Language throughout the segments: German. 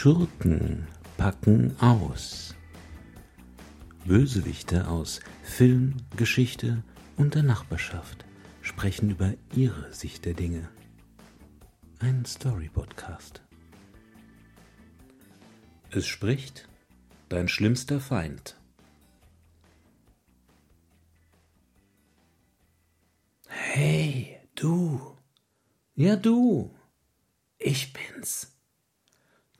Schurken packen aus. Bösewichte aus Film, Geschichte und der Nachbarschaft sprechen über ihre Sicht der Dinge. Ein Story-Podcast. Es spricht dein schlimmster Feind. Hey, du. Ja, du. Ich bin's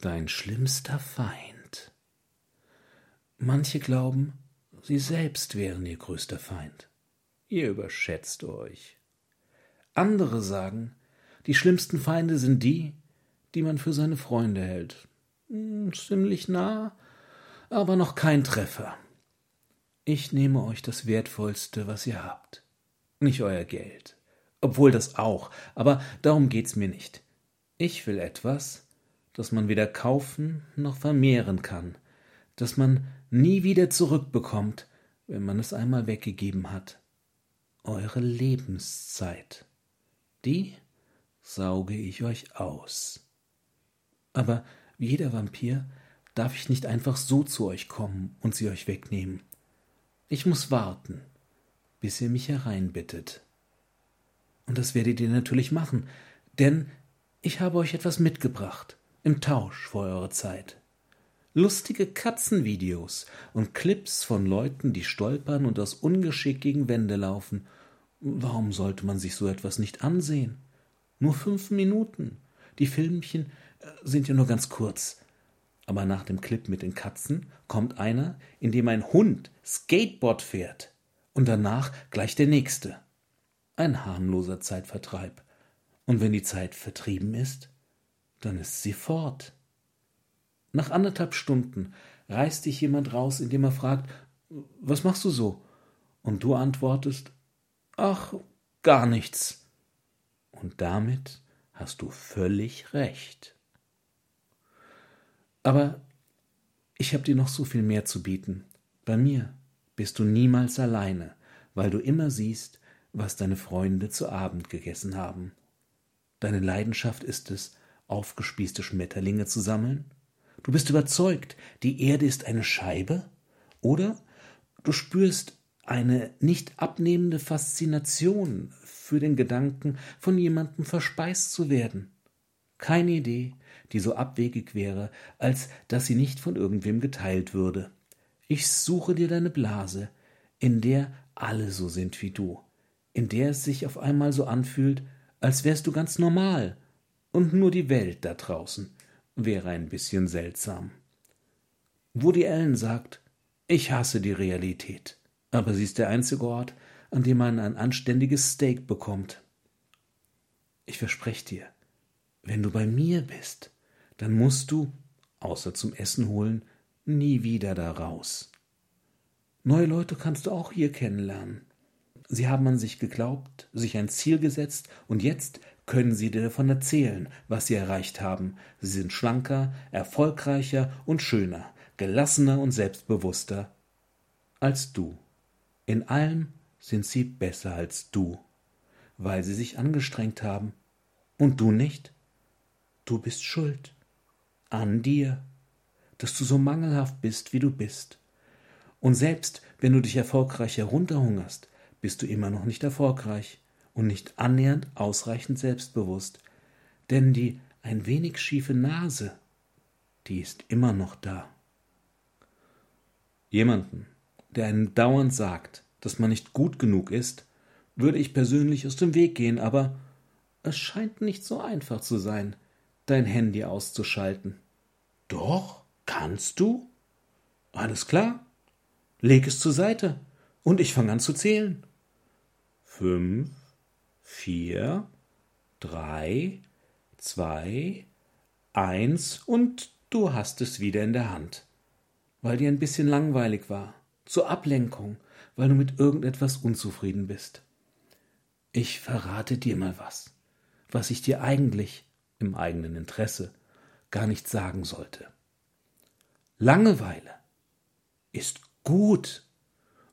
dein schlimmster Feind. Manche glauben, sie selbst wären ihr größter Feind. Ihr überschätzt euch. Andere sagen, die schlimmsten Feinde sind die, die man für seine Freunde hält. Hm, ziemlich nah, aber noch kein Treffer. Ich nehme euch das Wertvollste, was ihr habt. Nicht euer Geld. Obwohl das auch, aber darum geht's mir nicht. Ich will etwas, das man weder kaufen noch vermehren kann, das man nie wieder zurückbekommt, wenn man es einmal weggegeben hat. Eure Lebenszeit. Die sauge ich euch aus. Aber wie jeder Vampir darf ich nicht einfach so zu euch kommen und sie euch wegnehmen. Ich muss warten, bis ihr mich hereinbittet. Und das werdet ihr natürlich machen, denn ich habe euch etwas mitgebracht im Tausch vor eurer Zeit. Lustige Katzenvideos und Clips von Leuten, die stolpern und aus Ungeschick gegen Wände laufen. Warum sollte man sich so etwas nicht ansehen? Nur fünf Minuten. Die Filmchen äh, sind ja nur ganz kurz. Aber nach dem Clip mit den Katzen kommt einer, in dem ein Hund Skateboard fährt. Und danach gleich der nächste. Ein harmloser Zeitvertreib. Und wenn die Zeit vertrieben ist, dann ist sie fort. Nach anderthalb Stunden reißt dich jemand raus, indem er fragt, was machst du so? Und du antwortest, ach, gar nichts. Und damit hast du völlig recht. Aber ich habe dir noch so viel mehr zu bieten. Bei mir bist du niemals alleine, weil du immer siehst, was deine Freunde zu Abend gegessen haben. Deine Leidenschaft ist es, aufgespießte Schmetterlinge zu sammeln? Du bist überzeugt, die Erde ist eine Scheibe? Oder du spürst eine nicht abnehmende Faszination für den Gedanken, von jemandem verspeist zu werden. Keine Idee, die so abwegig wäre, als dass sie nicht von irgendwem geteilt würde. Ich suche dir deine Blase, in der alle so sind wie du, in der es sich auf einmal so anfühlt, als wärst du ganz normal und nur die Welt da draußen wäre ein bisschen seltsam. Woody Allen sagt, ich hasse die Realität, aber sie ist der einzige Ort, an dem man ein anständiges Steak bekommt. Ich verspreche dir, wenn du bei mir bist, dann musst du, außer zum Essen holen, nie wieder da raus. Neue Leute kannst du auch hier kennenlernen. Sie haben an sich geglaubt, sich ein Ziel gesetzt und jetzt können sie dir davon erzählen, was sie erreicht haben. Sie sind schlanker, erfolgreicher und schöner, gelassener und selbstbewusster als du. In allem sind sie besser als du, weil sie sich angestrengt haben. Und du nicht? Du bist schuld. An dir, dass du so mangelhaft bist, wie du bist. Und selbst wenn du dich erfolgreich herunterhungerst, bist du immer noch nicht erfolgreich und nicht annähernd ausreichend selbstbewusst, denn die ein wenig schiefe Nase, die ist immer noch da. Jemanden, der einem dauernd sagt, dass man nicht gut genug ist, würde ich persönlich aus dem Weg gehen, aber es scheint nicht so einfach zu sein, dein Handy auszuschalten. Doch, kannst du? Alles klar. Leg es zur Seite und ich fange an zu zählen. Fünf, vier, drei, zwei, eins und du hast es wieder in der Hand. Weil dir ein bisschen langweilig war, zur Ablenkung, weil du mit irgendetwas unzufrieden bist. Ich verrate dir mal was, was ich dir eigentlich im eigenen Interesse gar nicht sagen sollte. Langeweile ist gut.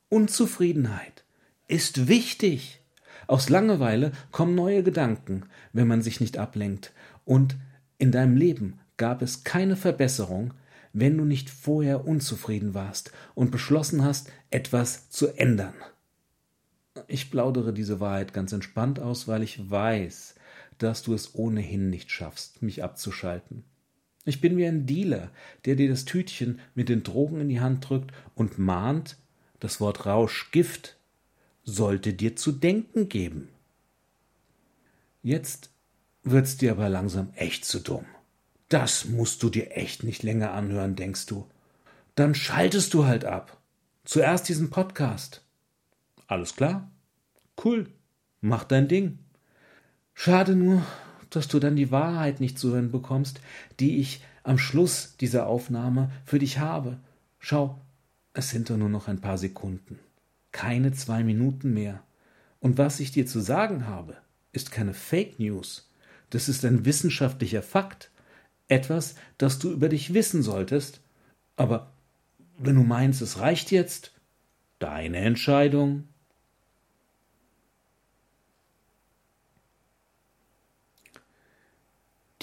Unzufriedenheit ist wichtig. Aus Langeweile kommen neue Gedanken, wenn man sich nicht ablenkt. Und in deinem Leben gab es keine Verbesserung, wenn du nicht vorher unzufrieden warst und beschlossen hast, etwas zu ändern. Ich plaudere diese Wahrheit ganz entspannt aus, weil ich weiß, dass du es ohnehin nicht schaffst, mich abzuschalten. Ich bin wie ein Dealer, der dir das Tütchen mit den Drogen in die Hand drückt und mahnt, das Wort Rausch Gift sollte dir zu denken geben. Jetzt wird's dir aber langsam echt zu dumm. Das musst du dir echt nicht länger anhören, denkst du. Dann schaltest du halt ab. Zuerst diesen Podcast. Alles klar? Cool. Mach dein Ding. Schade nur, dass du dann die Wahrheit nicht zu hören bekommst, die ich am Schluss dieser Aufnahme für dich habe. Schau, es sind doch nur noch ein paar Sekunden. Keine zwei Minuten mehr. Und was ich dir zu sagen habe, ist keine Fake News. Das ist ein wissenschaftlicher Fakt. Etwas, das du über dich wissen solltest. Aber wenn du meinst, es reicht jetzt, deine Entscheidung.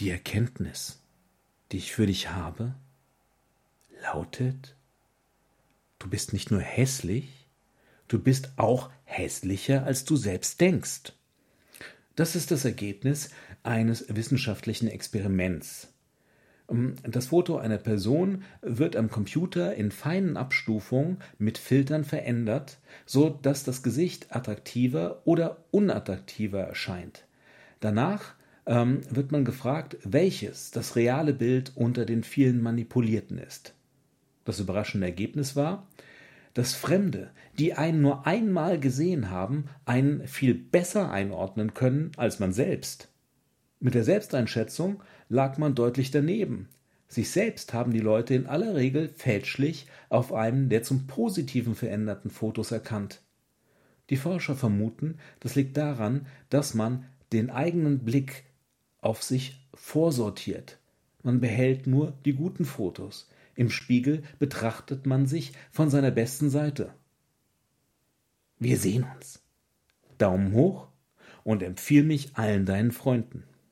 Die Erkenntnis, die ich für dich habe, lautet, du bist nicht nur hässlich, du bist auch hässlicher, als du selbst denkst. Das ist das Ergebnis eines wissenschaftlichen Experiments. Ähm, das Foto einer Person wird am Computer in feinen Abstufungen mit Filtern verändert, so dass das Gesicht attraktiver oder unattraktiver erscheint. Danach ähm, wird man gefragt, welches das reale Bild unter den vielen manipulierten ist. Das überraschende Ergebnis war, dass Fremde, die einen nur einmal gesehen haben, einen viel besser einordnen können als man selbst. Mit der Selbsteinschätzung lag man deutlich daneben. Sich selbst haben die Leute in aller Regel fälschlich auf einem der zum Positiven veränderten Fotos erkannt. Die Forscher vermuten, das liegt daran, dass man den eigenen Blick auf sich vorsortiert. Man behält nur die guten Fotos. Im Spiegel betrachtet man sich von seiner besten Seite. Wir sehen uns. Daumen hoch und empfiehl mich allen deinen Freunden.